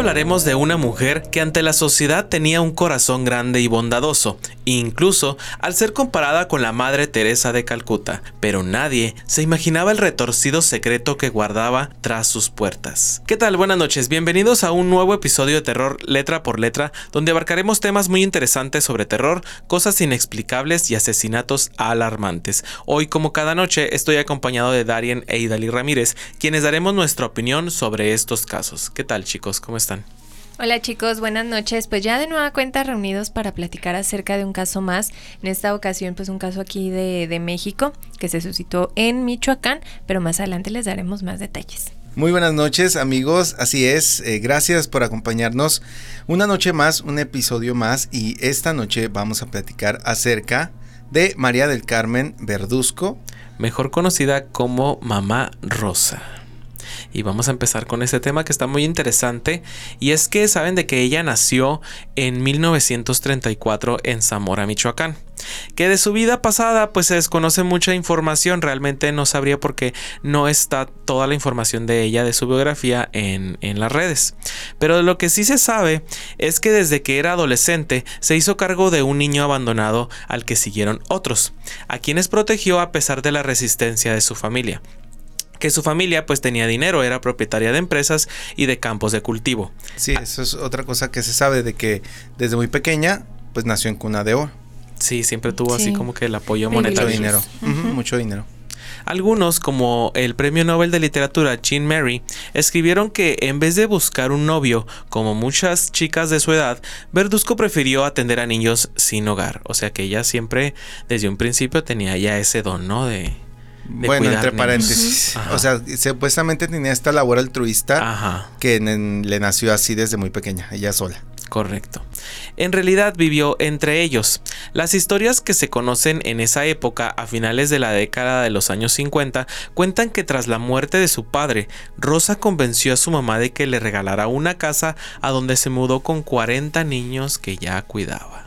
hablaremos de una mujer que ante la sociedad tenía un corazón grande y bondadoso, incluso al ser comparada con la Madre Teresa de Calcuta, pero nadie se imaginaba el retorcido secreto que guardaba tras sus puertas. ¿Qué tal? Buenas noches, bienvenidos a un nuevo episodio de Terror Letra por Letra, donde abarcaremos temas muy interesantes sobre terror, cosas inexplicables y asesinatos alarmantes. Hoy, como cada noche, estoy acompañado de Darien e Idali Ramírez, quienes daremos nuestra opinión sobre estos casos. ¿Qué tal chicos? ¿Cómo están? Hola chicos, buenas noches. Pues ya de nueva cuenta reunidos para platicar acerca de un caso más. En esta ocasión pues un caso aquí de, México que se suscitó en Michoacán, pero más adelante les daremos más detalles. Muy buenas noches amigos, así es, eh, gracias por acompañarnos una noche más, un episodio más y esta noche vamos a platicar acerca de María del Carmen Verduzco, mejor conocida como Mamá Rosa y vamos a empezar con ese tema que está muy interesante y es que saben de que ella nació en 1934 en Zamora, Michoacán. Que de su vida pasada pues se desconoce mucha información, realmente no sabría por qué no está toda la información de ella, de su biografía en, en las redes. Pero lo que sí se sabe es que desde que era adolescente se hizo cargo de un niño abandonado al que siguieron otros, a quienes protegió a pesar de la resistencia de su familia que su familia pues tenía dinero, era propietaria de empresas y de campos de cultivo. Sí, eso es otra cosa que se sabe de que desde muy pequeña pues nació en cuna de oro. Sí, siempre tuvo así como que el apoyo monetario. Mucho dinero, mucho dinero. Algunos, como el premio Nobel de Literatura Jean Mary, escribieron que en vez de buscar un novio, como muchas chicas de su edad, Verduzco prefirió atender a niños sin hogar. O sea que ella siempre, desde un principio, tenía ya ese don, ¿no? De, bueno, entre paréntesis. O sea, supuestamente tenía esta labor altruista que le nació así desde muy pequeña, ella sola. Correcto. En realidad vivió entre ellos. Las historias que se conocen en esa época, a finales de la década de los años 50, cuentan que tras la muerte de su padre, Rosa convenció a su mamá de que le regalara una casa a donde se mudó con 40 niños que ya cuidaba.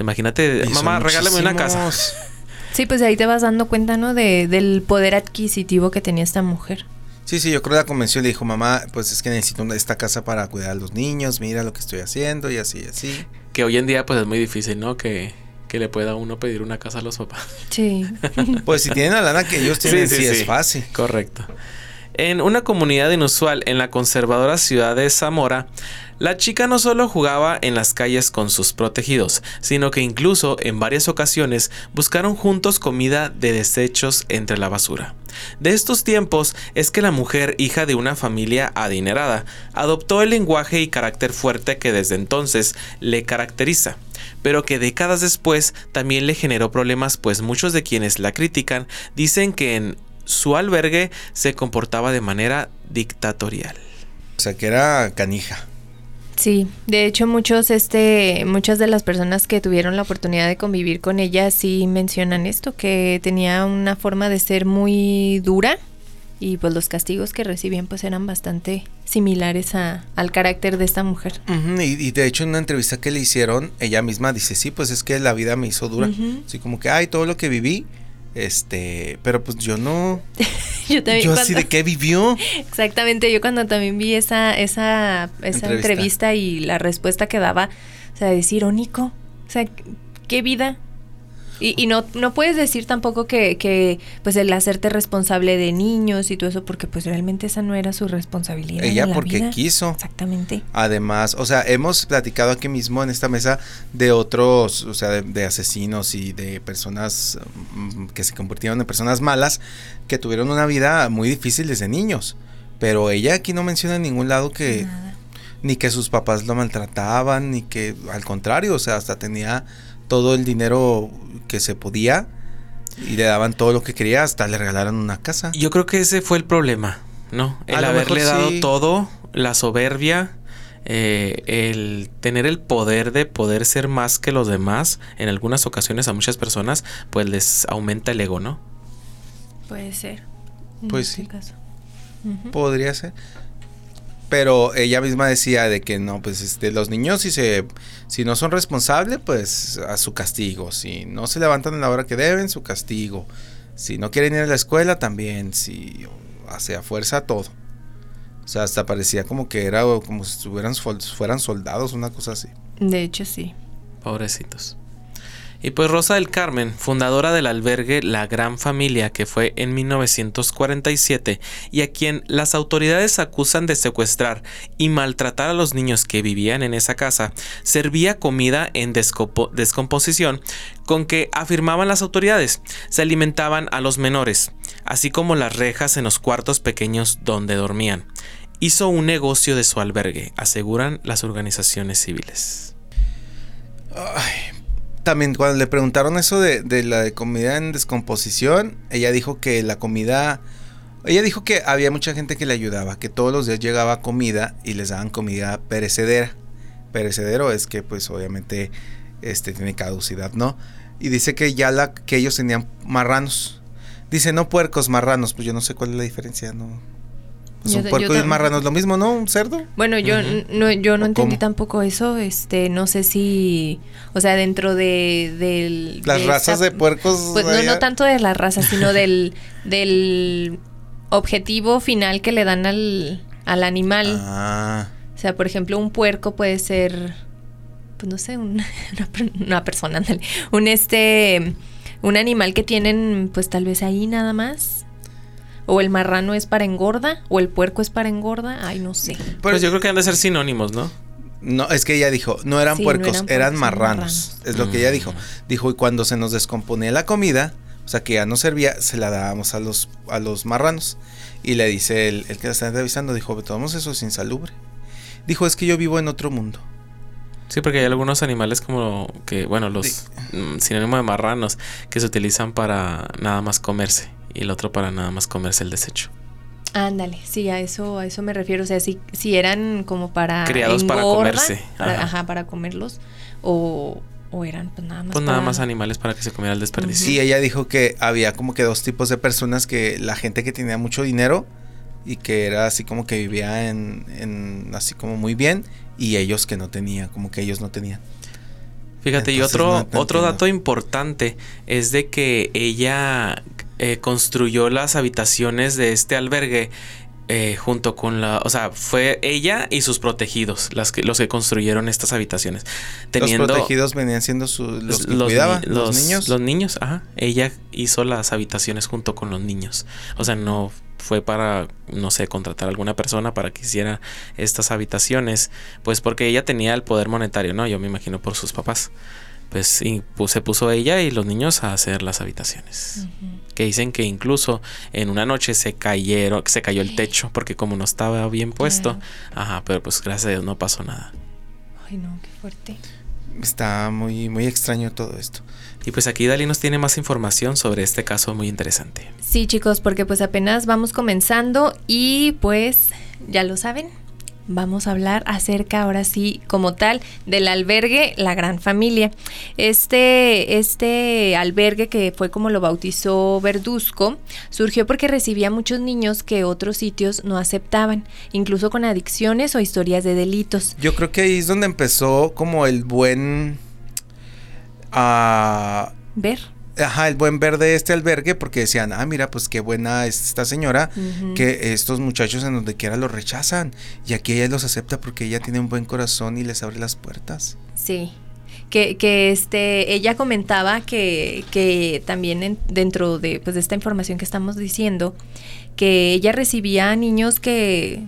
Imagínate, mamá, regálame una casa. Sí, pues ahí te vas dando cuenta, ¿no? De, del poder adquisitivo que tenía esta mujer. Sí, sí, yo creo que la convenció y le dijo, mamá, pues es que necesito esta casa para cuidar a los niños, mira lo que estoy haciendo y así, así. Que hoy en día pues es muy difícil, ¿no? Que, que le pueda uno pedir una casa a los papás. Sí. pues si tienen la lana que ellos tienen, sí, es fácil. Correcto. En una comunidad inusual en la conservadora ciudad de Zamora, la chica no solo jugaba en las calles con sus protegidos, sino que incluso en varias ocasiones buscaron juntos comida de desechos entre la basura. De estos tiempos es que la mujer, hija de una familia adinerada, adoptó el lenguaje y carácter fuerte que desde entonces le caracteriza pero que décadas después también le generó problemas pues muchos de quienes la critican dicen que en su albergue se comportaba de manera dictatorial. O sea que era canija. Sí, de hecho muchos, este, muchas de las personas que tuvieron la oportunidad de convivir con ella sí mencionan esto, que tenía una forma de ser muy dura y pues los castigos que recibían pues eran bastante similares a, al carácter de esta mujer. y, y, de hecho en una entrevista que le hicieron, ella misma dice, sí, pues es que la vida me hizo dura. Así como que, ay, todo lo que viví, este, pero pues yo no. yo también. Yo así de qué vivió. Exactamente, yo cuando también vi esa, esa, esa entrevista. y la respuesta que daba, o sea, es irónico. O sea, qué vida. Y, y no, no puedes decir tampoco que, que, pues el hacerte responsable de niños y todo eso, porque pues realmente esa no era su responsabilidad. Ella porque quiso. Exactamente. Además, o sea, hemos platicado aquí mismo en esta mesa de otros, o sea, de, asesinos y de personas mm, que se convirtieron en personas malas, que tuvieron una vida muy difícil desde niños. Pero ella aquí no menciona en ningún lado que... Ni que sus papás lo maltrataban, ni que al contrario, o sea, hasta tenía todo el dinero que se podía y le daban todo lo que quería, hasta le regalaron una casa. Yo creo que ese fue el problema, ¿no? El haberle dado todo, la soberbia, eh, el tener el poder de poder ser más que los demás, en algunas ocasiones a muchas personas, pues les aumenta el ego, ¿no? Puede ser. Pues sí. Caso. Podría ser pero ella misma decía de que no, pues este, los niños si se, si no son responsables, pues a su castigo, si no se levantan en la hora que deben, su castigo, si no quieren ir a la escuela también, si hace a fuerza todo. sea, hasta parecía como que era como si estuvieran, fueran soldados, una cosa así. De hecho, sí. Pobrecitos. Y pues Rosa del Carmen, fundadora del albergue La Gran Familia, que fue en 1947, y a quien las autoridades acusan de secuestrar y maltratar a los niños que vivían en esa casa, servía comida en descomposición con que afirmaban las autoridades, se alimentaban a los menores, así como las rejas en los cuartos pequeños donde dormían. Hizo un negocio de su albergue, aseguran las organizaciones civiles. Ay, también cuando le preguntaron eso de, de la de comida en descomposición, ella dijo que la comida... Ella dijo que había mucha gente que le ayudaba, que todos los días llegaba comida y les daban comida perecedera. Perecedero es que pues obviamente este tiene caducidad, ¿no? Y dice que ya la que ellos tenían marranos. Dice no puercos, marranos, pues yo no sé cuál es la diferencia, no pues un puerco y un marrano es lo mismo, ¿no? Un cerdo. Bueno, yo no, yo no entendí tampoco eso. Este, no sé si, o sea, dentro de, del las razas de puercos. Pues no, no tanto de las razas, sino del, del objetivo final que le dan al, al animal. Ah. O sea, por ejemplo, un puerco puede ser, pues no sé, una, una persona, un este, un animal que tienen, pues tal vez ahí nada más o el marrano es para engorda, o el puerco es para engorda, ay, no sé. Pues yo creo que han de ser sinónimos, ¿no? No, es que ella dijo, no eran puercos, eran, marranos. Es lo que ella dijo. Mm. Dijo, y cuando se nos descomponía la comida, o sea que ya no servía, se la dábamos a los, a los marranos. Y le dice el, el que la está entrevistando, dijo, tomamos eso sin insalubre. Dijo, es que yo vivo en otro mundo. Sí, porque hay algunos animales como que, bueno, los mm, sinónimos de marranos que se utilizan para nada más comerse y el otro para nada más comerse el desecho. Ándale, sí, a eso, a eso me refiero. O sea, si, si eran como para. Criados para comerse. ajá. para comerlos. O, o eran pues nada más. Pues nada más animales para que se comiera el desperdicio. Sí, ella dijo que había como que dos tipos de personas: que la gente que tenía mucho dinero y que era así como que vivía en, en así como muy bien, y ellos que no tenían, como que ellos no tenían. Fíjate, y otro, otro dato importante es de que ella eh, construyó las habitaciones de este albergue eh, junto con la, o sea, fue ella y sus protegidos las que, los que construyeron estas habitaciones. Teniendo, los protegidos venían siendo los que cuidaban, los, niños. Los niños, ajá. Ella hizo las habitaciones junto con los niños. O sea, no fue para, no sé, contratar a alguna persona para que hiciera estas habitaciones, pues porque ella tenía el poder monetario, ¿no? Yo me imagino por sus papás pues, pues, se puso ella y los niños a hacer las habitaciones. Que dicen que incluso en una noche se cayeron, se cayó el techo porque como no estaba bien puesto, ajá, pero pues gracias a Dios no pasó nada. Ay, no, qué fuerte. Está muy, muy extraño todo esto. Y pues aquí Dali nos tiene más información sobre este caso muy interesante. Sí, chicos, porque pues apenas vamos comenzando y pues ya lo saben, vamos a hablar acerca ahora sí como tal del albergue La Gran Familia. Este, este albergue que fue como lo bautizó Verduzco surgió porque recibía muchos niños que otros sitios no aceptaban, incluso con adicciones o historias de delitos. Yo creo que ahí es donde empezó como el buen... a ver ajá, el buen ver de este albergue porque decían, ah, mira, pues qué buena es esta señora, que estos muchachos en donde quiera los rechazan y aquí ella los acepta porque ella tiene un buen corazón y les abre las puertas. Sí. Que, que este, ella comentaba que, que también dentro de, pues, de esta información que estamos diciendo, que ella recibía niños que,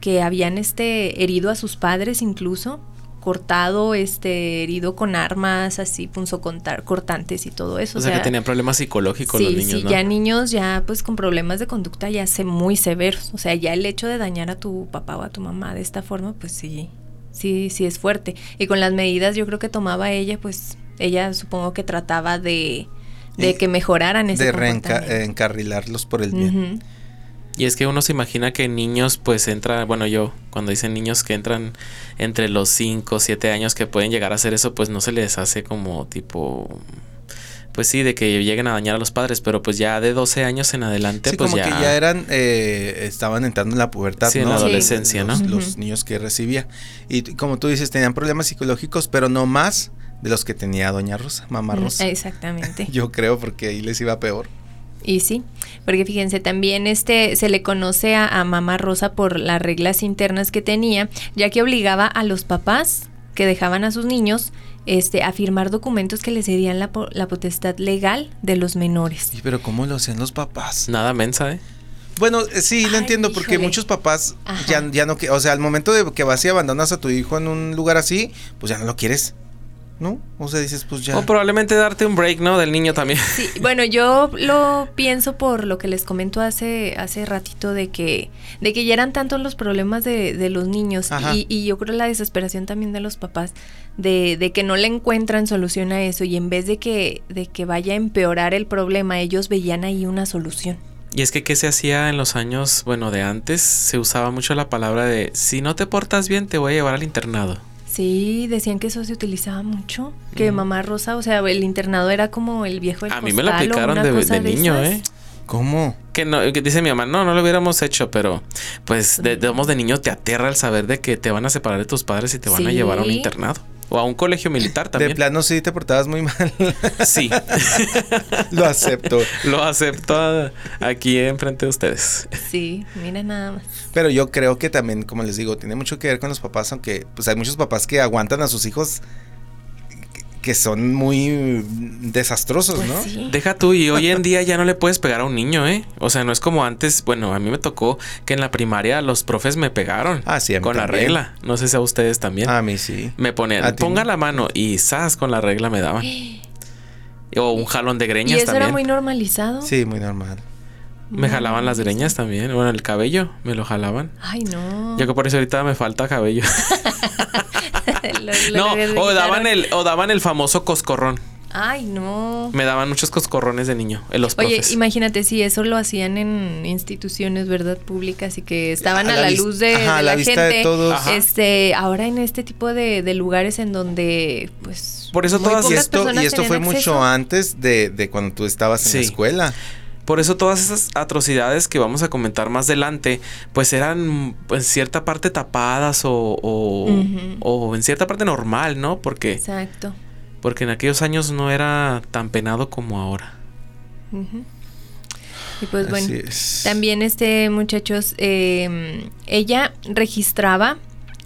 que habían este, herido a sus padres incluso, cortado, este, herido con armas, así, contar cortantes y todo eso. O, sea, que tenían problemas psicológicos los niños, sí, ya niños ya pues con problemas de conducta ya se muy severos. O sea, ya el hecho de dañar a tu papá o a tu mamá de esta forma, pues sí, sí, sí es fuerte. Y con las medidas yo creo que tomaba ella, pues ella supongo que trataba de, de que mejoraran ese De reencarrilarlos por el bien. Y es que uno se imagina que niños pues entran, bueno yo, cuando dicen niños que entran entre los 5 o 7 años que pueden llegar a hacer eso, pues no se les hace como tipo... Pues sí, de que lleguen a dañar a los padres, pero pues ya de 12 años en adelante, sí, pues como ya... que ya eran, eh, estaban entrando en la pubertad, sí, en la adolescencia, los, ¿no? Los niños que recibía. Y como tú dices, tenían problemas psicológicos, pero no más de los que tenía Doña Rosa, Mamá Rosa. Exactamente. Yo creo, porque ahí les iba peor. Y sí, porque fíjense, también este se le conoce a, a Mamá Rosa por las reglas internas que tenía, ya que obligaba a los papás que dejaban a sus niños este, a firmar documentos que les cedían la, la potestad legal de los menores. ¿Y pero cómo lo hacían los papás? Nada mensa, ¿eh? Bueno, eh, sí, lo entiendo, porque muchos papás ya, ya no, o sea, al momento de que vas y abandonas a tu hijo en un lugar así, pues ya no lo quieres. ¿No? O sea, dices, pues ya. O probablemente darte un break, ¿no? Del niño también. Sí, bueno, yo lo pienso por lo que les comento hace, hace ratito de que, de que ya eran tantos los problemas de, de los niños y, y, yo creo la desesperación también de los papás de, de, que no le encuentran solución a eso y en vez de que, de que vaya a empeorar el problema, ellos veían ahí una solución. Y es que, ¿qué se hacía en los años, bueno, de antes? Se usaba mucho la palabra de, si no te portas bien, te voy a llevar al internado. Sí, decían que eso se utilizaba mucho. Que mamá Rosa, o sea, el internado era como el viejo A mí me lo aplicaron de, niño, ¿eh? ¿Cómo? Que no, que dice mi mamá, no, no lo hubiéramos hecho, pero pues de, de, de niño te aterra el saber de que te van a separar de tus padres y te van a llevar a un internado. O a un colegio militar también. De plano sí te portabas muy mal. Sí. Lo acepto. Lo acepto aquí enfrente de ustedes. Sí, mira nada más. Pero yo creo que también, como les digo, tiene mucho que ver con los papás, aunque pues hay muchos papás que aguantan a sus hijos que son muy desastrosos, pues ¿no? Deja tú, y hoy en día ya no le puedes pegar a un niño, ¿eh? O sea, no es como antes, bueno, a mí me tocó que en la primaria los profes me pegaron. Ah, sí, a Con la regla. No sé si a ustedes también. A mí sí. Me ponían, ponga la mano y ¡zas! con la regla me daban. o un jalón de greñas ¿Y eso también. era muy normalizado? Sí, muy normal. Me jalaban las greñas también. Bueno, el cabello me lo jalaban. Ay, no. Yo que por eso ahorita me falta cabello. no, o daban, el, o daban el famoso coscorrón. Ay, no. Me daban muchos coscorrones de niño en los Oye, imagínate si eso lo hacían en instituciones, ¿verdad? Públicas y que estaban a, la, luz de, la, gente. De todos. Este, ahora en este tipo de, lugares en donde, pues. Por eso todas y esto, y esto fue mucho antes de, de, cuando tú estabas en la escuela. Por eso todas esas atrocidades que vamos a comentar más adelante, pues eran en cierta parte tapadas o, o, en cierta parte normal, ¿no? Porque... Exacto. Porque en aquellos años no era tan penado como ahora. Y pues bueno, también este muchachos, eh, ella registraba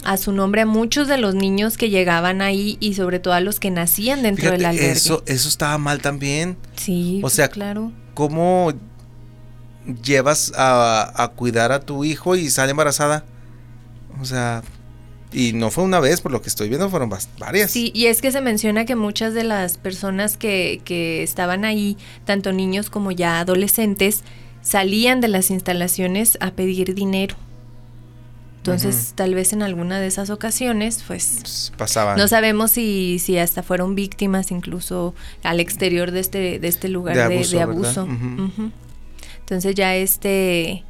a su nombre a muchos de los niños que llegaban ahí y sobre todo a los que nacían dentro del albergue. Eso, eso estaba mal también. Sí, o sea, claro. ¿Cómo llevas a, cuidar a tu hijo y sale embarazada? O sea, y no fue una vez, por lo que estoy viendo, fueron varias. Sí, y es que se menciona que muchas de las personas que, que estaban ahí, tanto niños como ya adolescentes, salían de las instalaciones a pedir dinero. Entonces, tal vez en alguna de esas ocasiones, pues, pasaban. No sabemos si, si hasta fueron víctimas incluso al exterior de este, de este lugar de abuso. Entonces ya este,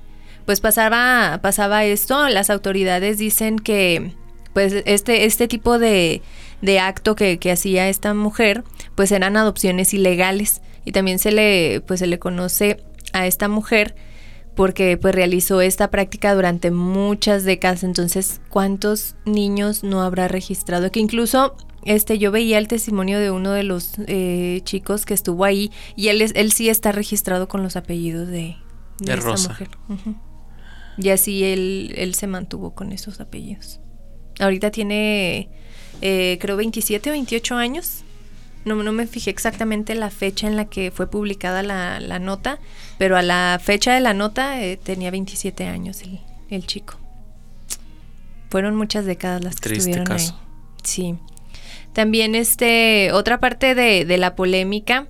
pues pasaba, pasaba esto. Las autoridades dicen que, pues este, este tipo de, de acto que, que hacía esta mujer, pues eran adopciones ilegales y también se le, pues se le conoce a esta mujer porque pues realizó esta práctica durante muchas décadas, entonces ¿cuántos niños no habrá registrado? Que incluso este yo veía el testimonio de uno de los eh, chicos que estuvo ahí y él es, él sí está registrado con los apellidos de, de, Rosa. mujer. Y así él, él se mantuvo con esos apellidos. Ahorita tiene eh, creo 27 o 28 años no, no me fijé exactamente la fecha en la que fue publicada la, la nota, pero a la fecha de la nota eh, tenía 27 años el, el, chico. Fueron muchas décadas las que estuvieron ahí. Sí. También este, otra parte de, de la polémica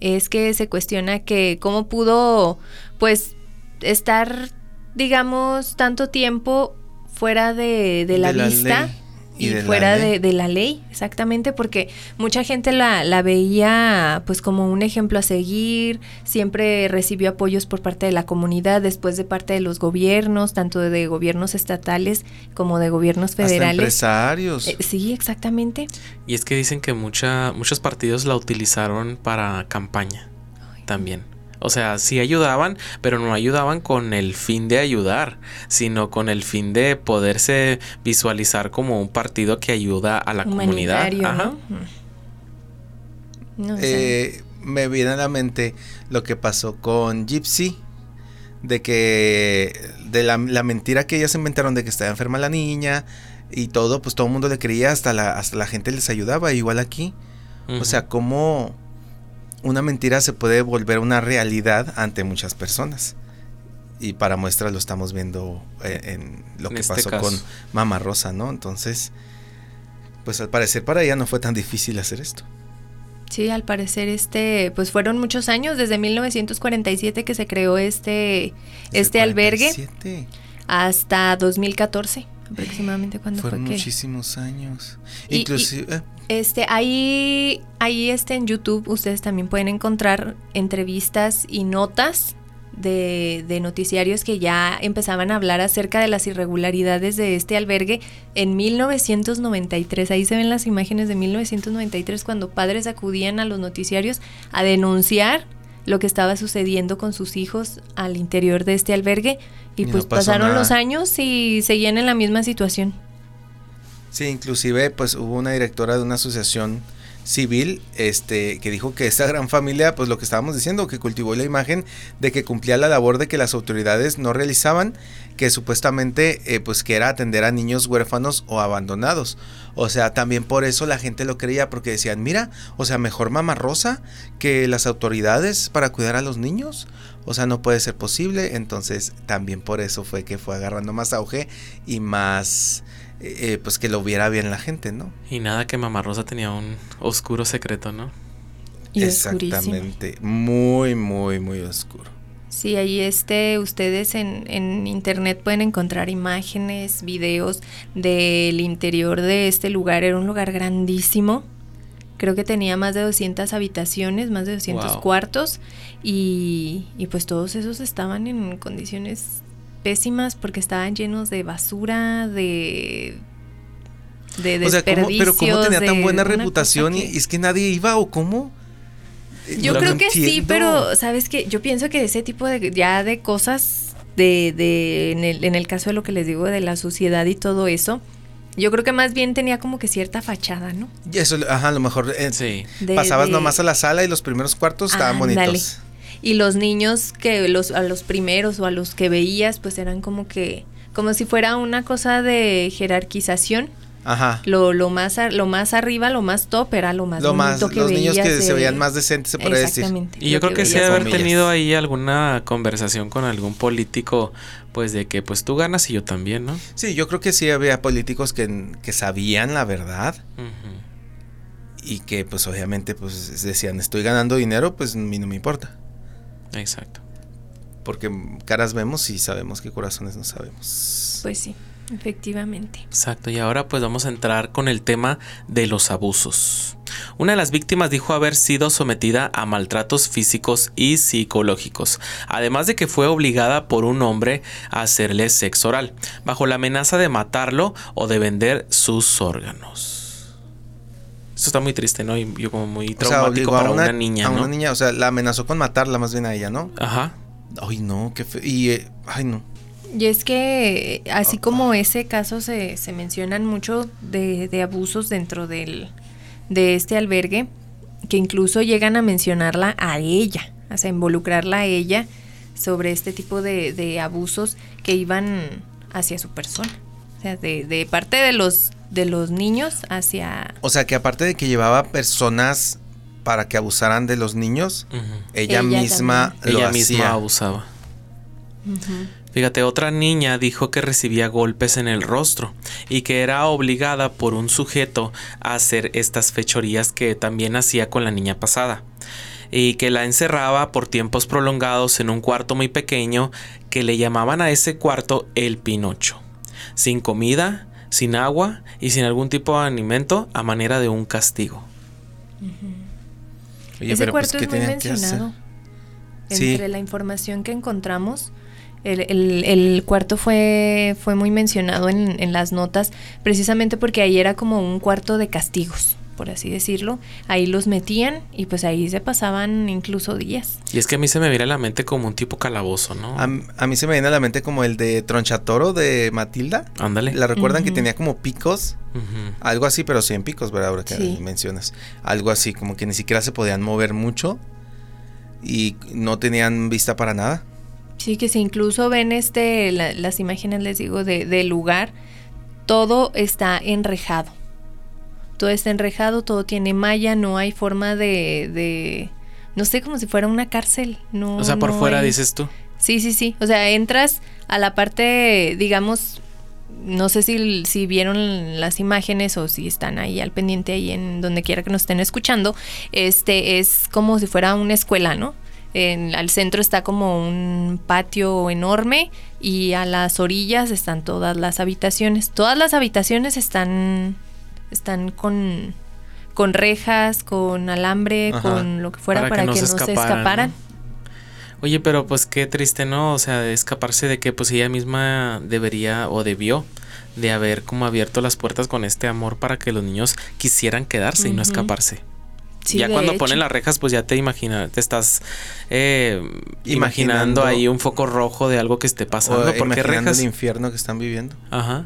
es que se cuestiona que cómo pudo, pues, estar, digamos, tanto tiempo fuera de, de la, vista y, fuera de, la ley, exactamente, porque mucha gente la, la, veía pues como un ejemplo a seguir, siempre recibió apoyos por parte de la comunidad, después de parte de los gobiernos, tanto de gobiernos estatales como de gobiernos federales. empresarios. Eh, sí, exactamente. Y es que dicen que mucha, muchos partidos la utilizaron para campaña también. O sea, sí ayudaban, pero no ayudaban con el fin de ayudar, sino con el fin de poderse visualizar como un partido que ayuda a la comunidad. Eh, me viene a la mente lo que pasó con Gypsy, de que de la, mentira que ellas inventaron de que estaba enferma la niña y todo, pues todo el mundo le creía, hasta la, hasta la gente les ayudaba, igual aquí. O sea, cómo una mentira se puede volver una realidad ante muchas personas. Y para muestra lo estamos viendo eh, en, lo que este pasó con Mama Rosa, ¿no? Entonces, pues al parecer para ella no fue tan difícil hacer esto. Sí, al parecer este, pues fueron muchos años, desde 1947 que se creó este, este albergue hasta 2014 aproximadamente cuando fueron fue muchísimos años. Inclusive, eh. Este, ahí, ahí este en YouTube ustedes también pueden encontrar entrevistas y notas de, noticiarios que ya empezaban a hablar acerca de las irregularidades de este albergue en 1993. Ahí se ven las imágenes de 1993 cuando padres acudían a los noticiarios a denunciar lo que estaba sucediendo con sus hijos al interior de este albergue y, pues pasaron los años y seguían en la misma situación. Sí, inclusive pues hubo una directora de una asociación civil este que dijo que esta gran familia pues lo que estábamos diciendo que cultivó la imagen de que cumplía la labor de que las autoridades no realizaban que supuestamente eh, pues que era atender a niños huérfanos o abandonados. O sea también por eso la gente lo creía porque decían mira o sea mejor mamá rosa que las autoridades para cuidar a los niños. O sea no puede ser posible entonces también por eso fue que fue agarrando más auge y más eh, pues que lo viera bien la gente, ¿no? Y nada que Mamá Rosa tenía un oscuro secreto, ¿no? Exactamente, muy, muy, muy oscuro. Sí, ahí este, ustedes en, en, internet pueden encontrar imágenes, videos del interior de este lugar. Era un lugar grandísimo. Creo que tenía más de 200 habitaciones, más de 200 cuartos. Y, y pues todos esos estaban en condiciones pésimas porque estaban llenos de basura, de de desperdicios. pero cómo tenía tan buena reputación y es que nadie iba o cómo? Yo creo que sí, pero sabes que yo pienso que ese tipo de ya de cosas de, de en, el, en el caso de lo que les digo de la suciedad y todo eso, yo creo que más bien tenía como que cierta fachada, ¿no? Y eso, ajá, a lo mejor eh, sí. pasabas nomás a la sala y los primeros cuartos estaban bonitos y los niños que los a los primeros o a los que veías pues eran como que como si fuera una cosa de jerarquización Ajá. Lo, lo, más lo más arriba, lo más top era lo más lo más, Los niños que se veían más decentes, se puede decir. Y yo creo que, sí haber tenido ahí alguna conversación con algún político, pues de que pues tú ganas y yo también, ¿no? Sí, yo creo que sí había políticos que, que sabían la verdad. Y que pues obviamente pues decían, estoy ganando dinero, pues a mí no me importa. Exacto. Porque caras vemos y sabemos qué corazones no sabemos. Pues sí, efectivamente. Exacto, y ahora pues vamos a entrar con el tema de los abusos. Una de las víctimas dijo haber sido sometida a maltratos físicos y psicológicos, además de que fue obligada por un hombre a hacerle sexo oral, bajo la amenaza de matarlo o de vender sus órganos. Esto está muy triste, ¿no? Y yo como muy traumático para una, niña, A una niña, o sea, la amenazó con matarla más bien a ella, ¿no? Ajá. Ay, no, qué fe... Y, eh, ay, no. Y es que así como ese caso se, se mencionan mucho de, de, abusos dentro del, de este albergue, que incluso llegan a mencionarla a ella, o sea, involucrarla a ella sobre este tipo de, de abusos que iban hacia su persona. O sea, de, de parte de los de los niños hacia... O sea, que aparte de que llevaba personas para que abusaran de los niños, ella, misma lo ella misma abusaba. Fíjate, otra niña dijo que recibía golpes en el rostro y que era obligada por un sujeto a hacer estas fechorías que también hacía con la niña pasada. Y que la encerraba por tiempos prolongados en un cuarto muy pequeño que le llamaban a ese cuarto el Pinocho, sin comida, sin agua y sin algún tipo de alimento a manera de un castigo. Ese pues, cuarto es muy mencionado. Entre la información que encontramos, el, cuarto fue, fue muy mencionado en, en, las notas, precisamente porque ahí era como un cuarto de castigos por así decirlo, ahí los metían y pues ahí se pasaban incluso días. Y es que a mí se me viene a la mente como un tipo calabozo, ¿no? A, mí se me viene a la mente como el de Tronchatoro de Matilda. Ándale. ¿La recuerdan que tenía como picos? Algo así, pero sí en picos, ¿verdad? Ahora que mencionas. Algo así, como que ni siquiera se podían mover mucho. y no tenían vista para nada. Sí, que si incluso ven este, las imágenes, les digo, de, del lugar, todo está enrejado. Todo está enrejado, todo tiene malla, no hay forma de, de no sé, como si fuera una cárcel. No, o sea, por fuera dices tú. Sí, sí, sí. O sea, entras a la parte, digamos, no sé si, si vieron las imágenes o si están ahí al pendiente ahí en donde quiera que nos estén escuchando. Este es como si fuera una escuela, ¿no? En, al centro está como un patio enorme y a las orillas están todas las habitaciones. Todas las habitaciones están, están con, con rejas, con alambre, con lo que fuera para, que, no, se, escaparan. Oye, pero pues qué triste, ¿no? O sea, escaparse de que pues ella misma debería o debió de haber como abierto las puertas con este amor para que los niños quisieran quedarse y no escaparse ya cuando ponen las rejas, pues ya te imaginas, te estás eh, imaginando, ahí un foco rojo de algo que esté pasando. O porque rejas? el infierno que están viviendo. Ajá.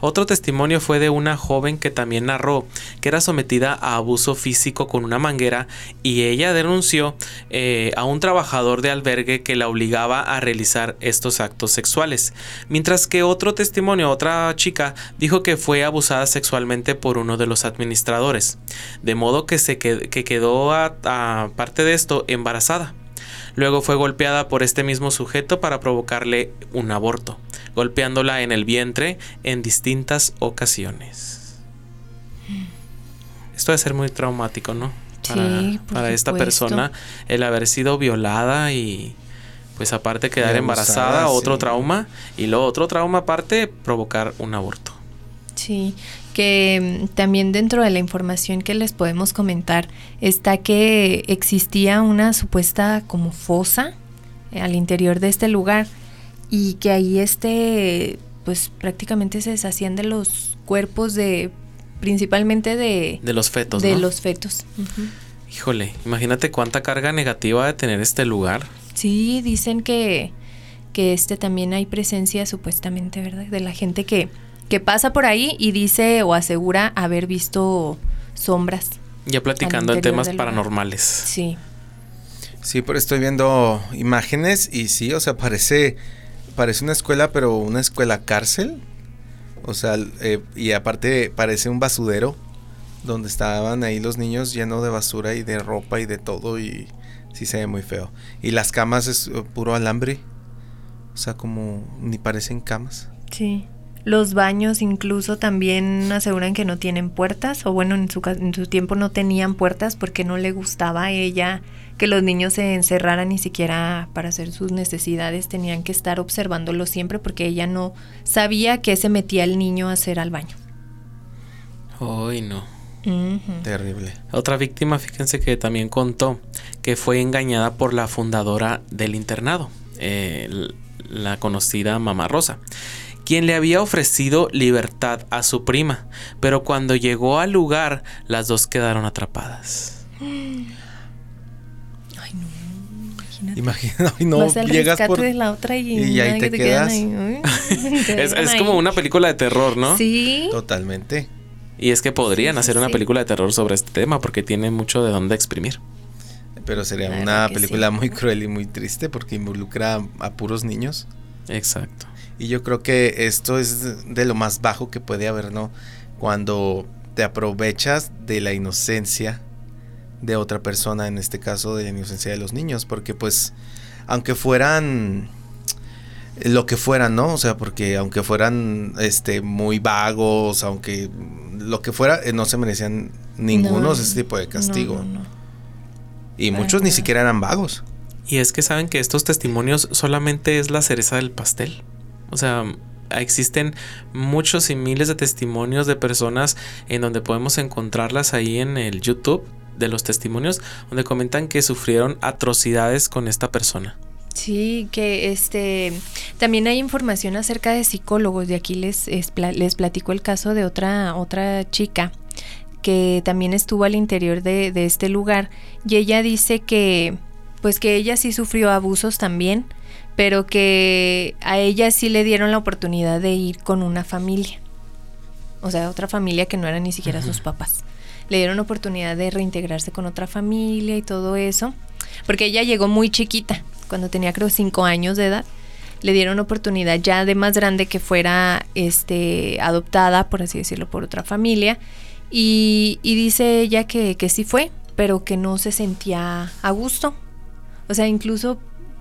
Otro testimonio fue de una joven que también narró que era sometida a abuso físico con una manguera y ella denunció eh, a un trabajador de albergue que la obligaba a realizar estos actos sexuales. Mientras que otro testimonio, otra chica, dijo que fue abusada sexualmente por uno de los administradores. De modo que, se quedó, aparte de esto, embarazada. Luego fue golpeada por este mismo sujeto para provocarle un aborto, golpeándola en el vientre en distintas ocasiones. Esto debe ser muy traumático, ¿no? Para, sí, para esta persona el haber sido violada y pues aparte quedar embarazada, otro trauma y luego otro trauma aparte provocar un aborto. Sí, que mm, también dentro de la información que les podemos comentar está que existía una supuesta como fosa eh, al interior de este lugar y que ahí este pues prácticamente se deshacían de los cuerpos de principalmente de de los fetos de los fetos. Híjole imagínate cuánta carga negativa de tener este lugar. Sí dicen que que este también hay presencia supuestamente verdad de la gente que que pasa por ahí y dice o asegura haber visto sombras. Ya platicando en temas paranormales. Sí. Sí, pero estoy viendo imágenes y sí, o sea, parece, parece una escuela, pero una escuela cárcel. O sea, eh, y aparte parece un basudero donde estaban ahí los niños llenos de basura y de ropa y de todo y sí se ve muy feo. Y las camas es eh, puro alambre. O sea, como ni parecen camas. Sí. Los baños incluso también aseguran que no tienen puertas, o bueno, en su, en su tiempo no tenían puertas porque no le gustaba a ella que los niños se encerraran ni siquiera para hacer sus necesidades, tenían que estar observándolo siempre porque ella no sabía que se metía el niño a hacer al baño. Ay, no. Terrible. Otra víctima, fíjense que también contó que fue engañada por la fundadora del internado, eh, la conocida Mamá Rosa quien le había ofrecido libertad a su prima, pero cuando llegó al lugar las dos quedaron atrapadas. Ay, no. Imagínate. no, llegas por de la otra y, ahí te, quedas. es, como una película de terror, ¿no? Sí. Totalmente. Y es que podrían hacer una película de terror sobre este tema porque tiene mucho de dónde exprimir. Pero sería una película muy cruel y muy triste porque involucra a puros niños. Exacto. Y yo creo que esto es de lo más bajo que puede haber, ¿no? Cuando te aprovechas de la inocencia de otra persona, en este caso de la inocencia de los niños, porque pues, aunque fueran lo que fueran, ¿no? O sea, porque aunque fueran este muy vagos, aunque lo que fuera, eh, no se merecían ninguno ese tipo de castigo. y muchos ni siquiera eran vagos. Y es que saben que estos testimonios solamente es la cereza del pastel. O sea, existen muchos y miles de testimonios de personas en donde podemos encontrarlas ahí en el YouTube de los testimonios donde comentan que sufrieron atrocidades con esta persona. Sí, que este también hay información acerca de psicólogos. De aquí les, les platico el caso de otra, otra chica que también estuvo al interior de, de este lugar. Y ella dice que pues que ella sí sufrió abusos también pero que a ella sí le dieron la oportunidad de ir con una familia. O sea, otra familia que no era ni siquiera sus papás. le dieron oportunidad de reintegrarse con otra familia y todo eso, porque ella llegó muy chiquita, cuando tenía creo cinco años de edad. Le dieron oportunidad ya de más grande que fuera este, adoptada, por así decirlo, por otra familia. Y, dice ella que, que sí fue, pero que no se sentía a gusto. O sea, incluso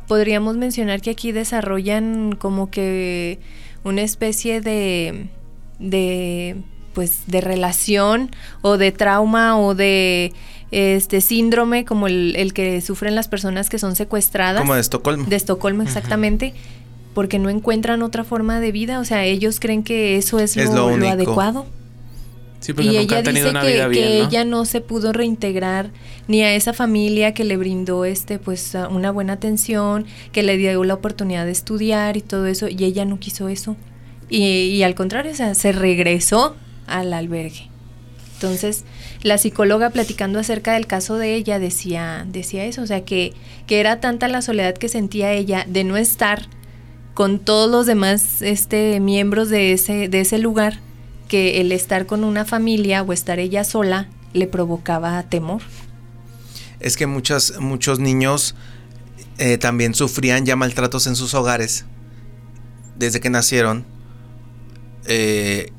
podríamos mencionar que aquí desarrollan como que una especie de, de pues de relación o de trauma o de este síndrome como el, que sufren las personas que son secuestradas. Como de Estocolmo. De Estocolmo, exactamente. Porque no encuentran otra forma de vida. O sea, ellos creen que eso es, lo, adecuado. Sí, y ella dice que, que ella no se pudo reintegrar ni a esa familia que le brindó este pues una buena atención, que le dio la oportunidad de estudiar y todo eso, y ella no quiso eso. Y, y al contrario, o sea, se regresó al albergue. Entonces, la psicóloga platicando acerca del caso de ella decía, decía eso, o sea, que, que era tanta la soledad que sentía ella de no estar con todos los demás este, miembros de ese, de ese lugar, que el estar con una familia o estar ella sola le provocaba temor. Es que muchas, muchos niños eh, también sufrían ya maltratos en sus hogares desde que nacieron. Eh,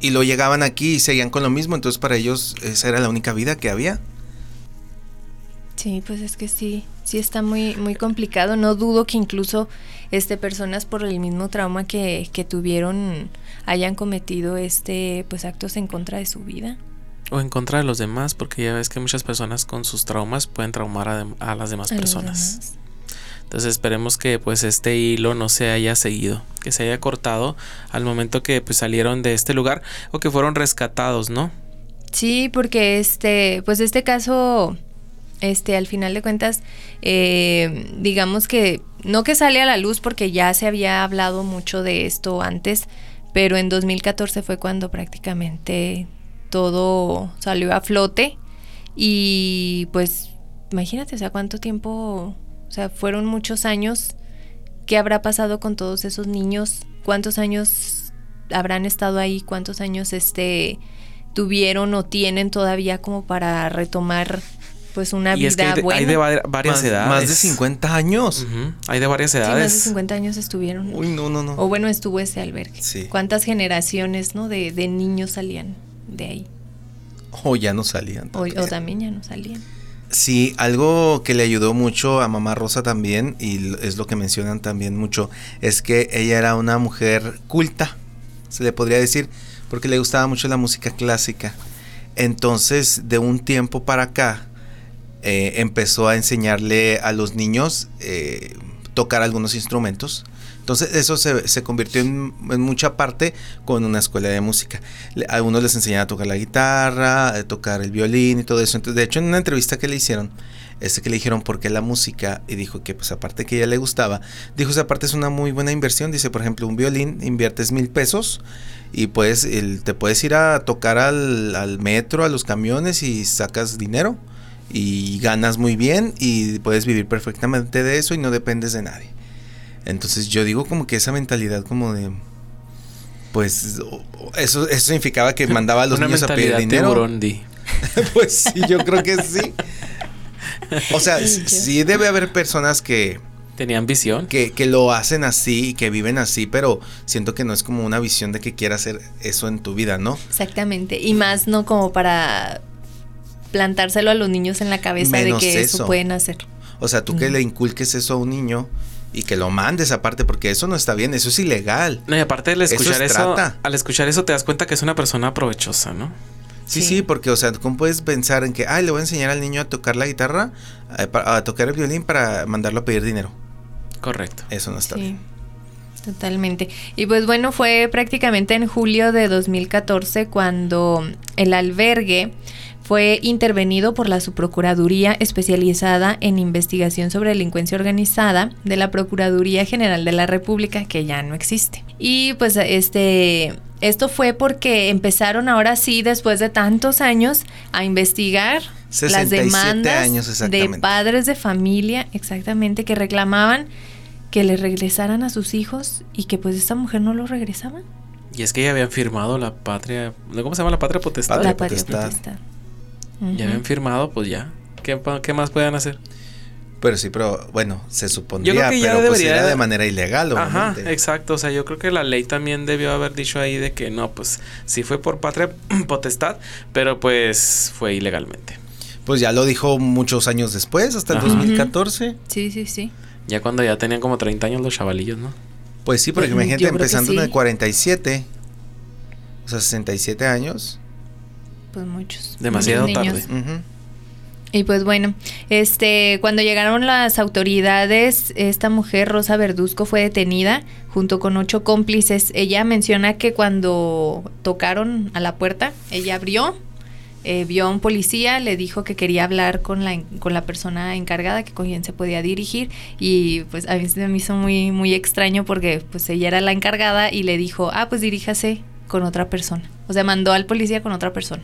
y lo llegaban aquí y seguían con lo mismo, entonces para ellos esa era la única vida que había. Sí, pues es que sí, sí está muy, muy complicado. No dudo que incluso este, personas por el mismo trauma que, que tuvieron hayan cometido este, pues actos en contra de su vida. O en contra de los demás, porque ya ves que muchas personas con sus traumas pueden traumar a, las demás personas. Entonces esperemos que pues este hilo no se haya seguido, que se haya cortado al momento que pues salieron de este lugar o que fueron rescatados, ¿no? Sí, porque este, pues este caso, este, al final de cuentas, eh, digamos que no que sale a la luz porque ya se había hablado mucho de esto antes, pero en 2014 fue cuando prácticamente todo salió a flote y pues imagínate, o sea, cuánto tiempo o sea, fueron muchos años. ¿Qué habrá pasado con todos esos niños? ¿Cuántos años habrán estado ahí? ¿Cuántos años este tuvieron o tienen todavía como para retomar pues una vida buena? Hay de varias edades. Más de 50 años. Hay de varias edades. más de 50 años estuvieron. Uy, no, no, no. O bueno, estuvo ese albergue. Sí. ¿Cuántas generaciones, no? De, de niños salían de ahí? O ya no salían. o también ya no salían. Sí, algo que le ayudó mucho a mamá Rosa también, y es lo que mencionan también mucho, es que ella era una mujer culta, se le podría decir, porque le gustaba mucho la música clásica. Entonces, de un tiempo para acá, eh, empezó a enseñarle a los niños eh, tocar algunos instrumentos entonces eso se, convirtió en, mucha parte con una escuela de música. A algunos les enseñaban a tocar la guitarra, a tocar el violín y todo eso. Entonces, de hecho, en una entrevista que le hicieron, este que le dijeron por qué la música y dijo que pues aparte que ella le gustaba, dijo esa parte es una muy buena inversión. Dice, por ejemplo, un violín inviertes mil pesos y pues te puedes ir a tocar al, al metro, a los camiones y sacas dinero y ganas muy bien y puedes vivir perfectamente de eso y no dependes de nadie. Entonces yo digo como que esa mentalidad como de pues eso, eso significaba que mandaba a los niños a pedir dinero. pues sí, yo creo que sí. O sea, sí debe haber personas que tenían visión. Que, que lo hacen así y que viven así, pero siento que no es como una visión de que quiera hacer eso en tu vida, ¿no? Exactamente. Y más no como para plantárselo a los niños en la cabeza de que eso. pueden hacer. O sea, tú que le inculques eso a un niño, y que lo mandes aparte porque eso no está bien, eso es ilegal. No, y aparte al escuchar eso, al escuchar eso te das cuenta que es una persona aprovechosa, ¿no? Sí, sí, porque, o sea, ¿cómo puedes pensar en que, ay, le voy a enseñar al niño a tocar la guitarra, eh, a, tocar el violín para mandarlo a pedir dinero? Correcto. Eso no está bien. Totalmente. Y pues bueno, fue prácticamente en julio de 2014 cuando el albergue fue intervenido por la Subprocuraduría especializada en investigación sobre delincuencia organizada de la Procuraduría General de la República, que ya no existe. Y pues este esto fue porque empezaron ahora sí, después de tantos años, a investigar las demandas de padres de familia, exactamente, que reclamaban que le regresaran a sus hijos y que pues esta mujer no lo regresaba. Y es que ya habían firmado la patria, ¿cómo se llama la patria potestad? la patria potestad Ya habían firmado, pues ya. ¿Qué, qué más puedan hacer? Pero sí, pero bueno, se supondría, yo creo que ya pero pues debería... de manera ilegal. Ajá, exacto. O sea, yo creo que la ley también debió haber dicho ahí de que no, pues sí fue por patria potestad, pero pues fue ilegalmente. Pues ya lo dijo muchos años después, hasta el 2014. Sí, sí, sí. Ya cuando ya tenían como 30 años los chavalillos, ¿no? Pues sí, porque imagínate empezando en el 47, o sea, 67 años. Pues muchos. Demasiado tarde. Y pues bueno, este, cuando llegaron las autoridades, esta mujer, Rosa Verduzco, fue detenida junto con ocho cómplices. Ella menciona que cuando tocaron a la puerta, ella abrió, eh, vio a un policía, le dijo que quería hablar con la, con la persona encargada, que con quien se podía dirigir. Y pues a mí se me hizo muy, muy extraño porque pues ella era la encargada y le dijo, ah, pues diríjase con otra persona. O sea, mandó al policía con otra persona.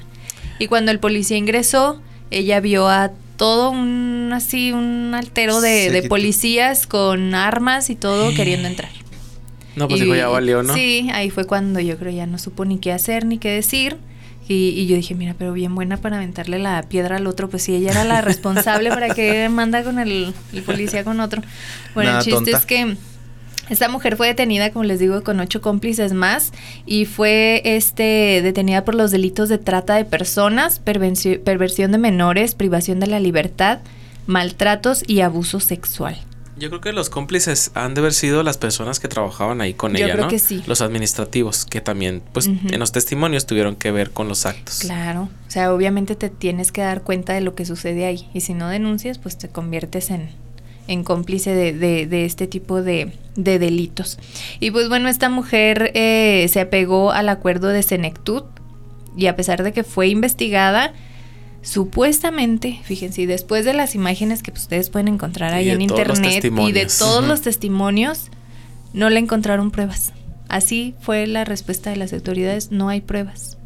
Y cuando el policía ingresó, ella vio a todo un así un altero de, policías con armas y todo queriendo entrar. No, pues ya valió, ¿no? Sí, ahí fue cuando yo creo ya no supo ni qué hacer ni qué decir. Y, yo dije, mira, pero bien buena para aventarle la piedra al otro, pues si ella era la responsable, ¿para que manda con el, policía con otro? Bueno, el chiste es que esta mujer fue detenida, como les digo, con ocho cómplices más y fue este, detenida por los delitos de trata de personas, perversión de menores, privación de la libertad, maltratos y abuso sexual. Yo creo que los cómplices han de haber sido las personas que trabajaban ahí con ella, creo Que sí. Los administrativos, que también, pues, en los testimonios tuvieron que ver con los actos. Claro. O sea, obviamente te tienes que dar cuenta de lo que sucede ahí. Y si no denuncias, pues te conviertes en, en cómplice de, de, este tipo de, de, delitos. Y pues bueno, esta mujer eh, se apegó al acuerdo de Senectud y a pesar de que fue investigada, supuestamente, fíjense, después de las imágenes que ustedes pueden encontrar ahí en internet y de todos los testimonios, no le encontraron pruebas. Así fue la respuesta de las autoridades, no hay pruebas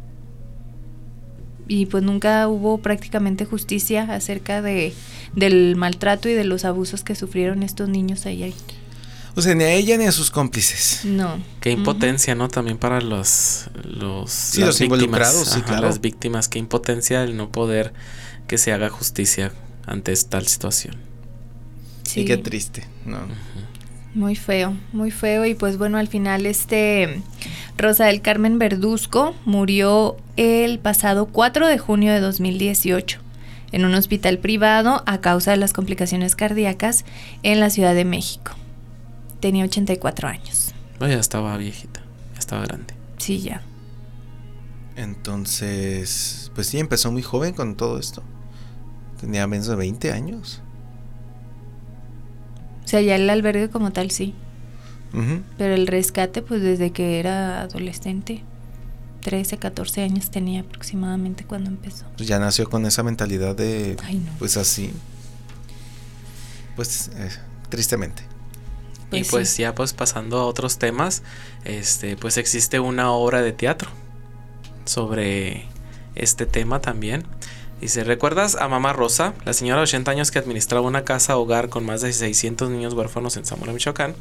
y pues nunca hubo prácticamente justicia acerca de del maltrato y de los abusos que sufrieron estos niños ahí. O sea, ni a ella ni a sus cómplices. No. Qué impotencia, ¿no? También para los los, sí, los involucrados, sí, claro. las víctimas, qué impotencia el no poder que se haga justicia ante tal situación. Sí. Y qué triste, ¿no? Muy feo, muy feo. Y pues bueno, al final este Rosa del Carmen Verduzco murió el pasado 4 de junio de 2018 en un hospital privado a causa de las complicaciones cardíacas en la Ciudad de México. Tenía 84 años. ya estaba viejita, ya estaba grande. Sí, ya. Entonces, pues sí, empezó muy joven con todo esto. Tenía menos de 20 años. O sea, ya el albergue como tal sí. Pero el rescate, pues desde que era adolescente, 13, 14 años tenía aproximadamente cuando empezó. Pues ya nació con esa mentalidad de, pues así, pues eh, tristemente. y pues, pues ya pues pasando a otros temas, este pues existe una obra de teatro sobre este tema también. Dice, ¿recuerdas a Mamá Rosa, la señora de 80 años que administraba una casa hogar con más de 600 niños huérfanos en Zamora, Michoacán?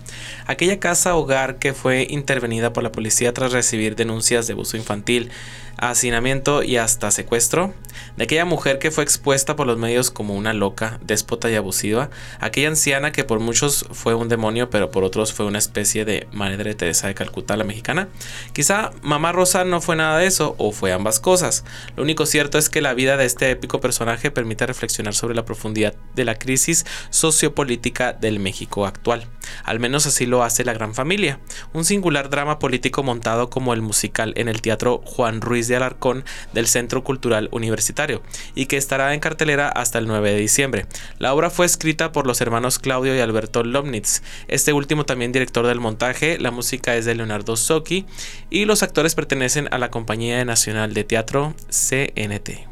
Aquella casa hogar que fue intervenida por la policía tras recibir denuncias de abuso infantil hacinamiento y hasta secuestro, de aquella mujer que fue expuesta por los medios como una loca, déspota y abusiva, aquella anciana que por muchos fue un demonio, pero por otros fue una especie de Madre Teresa de Calcuta, la mexicana. Quizá Mamá Rosa no fue nada de eso, o fue ambas cosas. Lo único cierto es que la vida de este épico personaje permite reflexionar sobre la profundidad de la crisis sociopolítica del México actual. Al menos así lo hace La Gran Familia, un singular drama político montado como el musical en el Teatro Juan Ruiz de Alarcón del Centro Cultural Universitario y que estará en cartelera hasta el 9 de diciembre. La obra fue escrita por los hermanos Claudio y Alberto Lomnitz, este último también director del montaje, la música es de Leonardo Socchi y los actores pertenecen a la Compañía Nacional de Teatro CNT.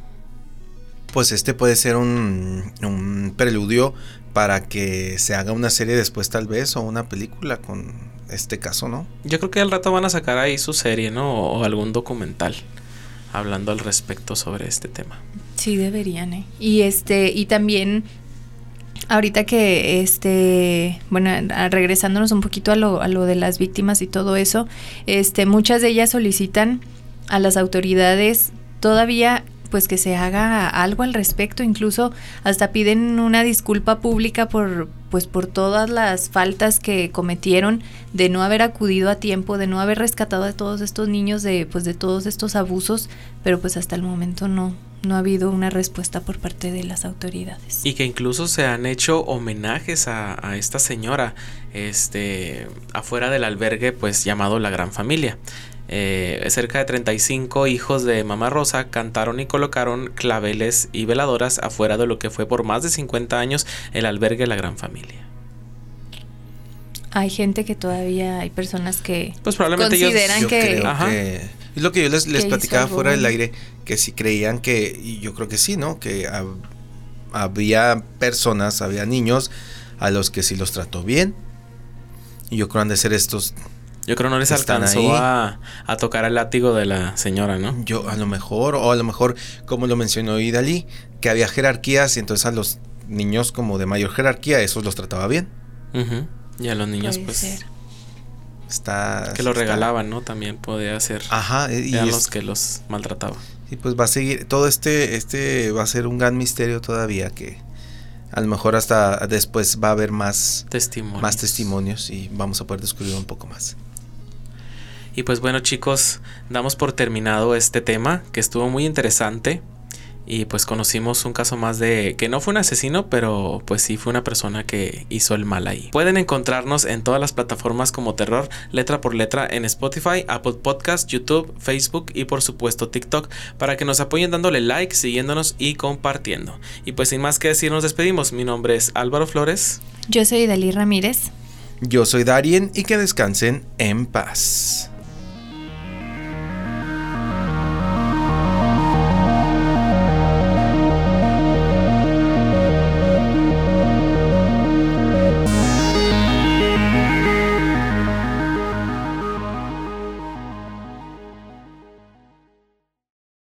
Pues este puede ser un, un preludio para que se haga una serie después tal vez o una película con este caso, ¿no? Yo creo que al rato van a sacar ahí su serie, ¿no? O algún documental hablando al respecto sobre este tema. Sí, deberían, ¿eh? Y este, y también ahorita que este, bueno, regresándonos un poquito a lo, a lo de las víctimas y todo eso, este, muchas de ellas solicitan a las autoridades todavía pues que se haga algo al respecto, incluso hasta piden una disculpa pública por pues por todas las faltas que cometieron de no haber acudido a tiempo, de no haber rescatado a todos estos niños de pues de todos estos abusos, pero pues hasta el momento no no ha habido una respuesta por parte de las autoridades. Y que incluso se han hecho homenajes a, esta señora, este, afuera del albergue, pues llamado La Gran Familia. Eh, cerca de 35 hijos de Mamá Rosa cantaron y colocaron claveles y veladoras afuera de lo que fue por más de 50 años el albergue de la gran familia. Hay gente que todavía, hay personas que pues probablemente consideran que, Es lo que yo les, les platicaba fuera del aire, que si creían que, y yo creo que sí, ¿no? Que había personas, había niños a los que sí los trató bien. Y yo creo han de ser estos yo creo no les alcanzó a, tocar el látigo de la señora, ¿no? Yo, a lo mejor, o a lo mejor, como lo mencionó Idalí, que había jerarquías y entonces a los niños como de mayor jerarquía, esos los trataba bien. Y a los niños, pues. Está. Que lo regalaban, ¿no? También podía ser. Ajá, y eran los que los maltrataban. Y pues va a seguir. Todo este, este va a ser un gran misterio todavía que a lo mejor hasta después va a haber más testimonios. más testimonios y vamos a poder descubrir un poco más. Y pues bueno chicos, damos por terminado este tema que estuvo muy interesante. Y pues conocimos un caso más de que no fue un asesino, pero pues sí fue una persona que hizo el mal ahí. Pueden encontrarnos en todas las plataformas como Terror, letra por letra, en Spotify, Apple Podcast, YouTube, Facebook y por supuesto TikTok, para que nos apoyen dándole like, siguiéndonos y compartiendo. Y pues sin más que decir, nos despedimos. Mi nombre es Álvaro Flores. Yo soy Dalí Ramírez. Yo soy Darien y que descansen en paz.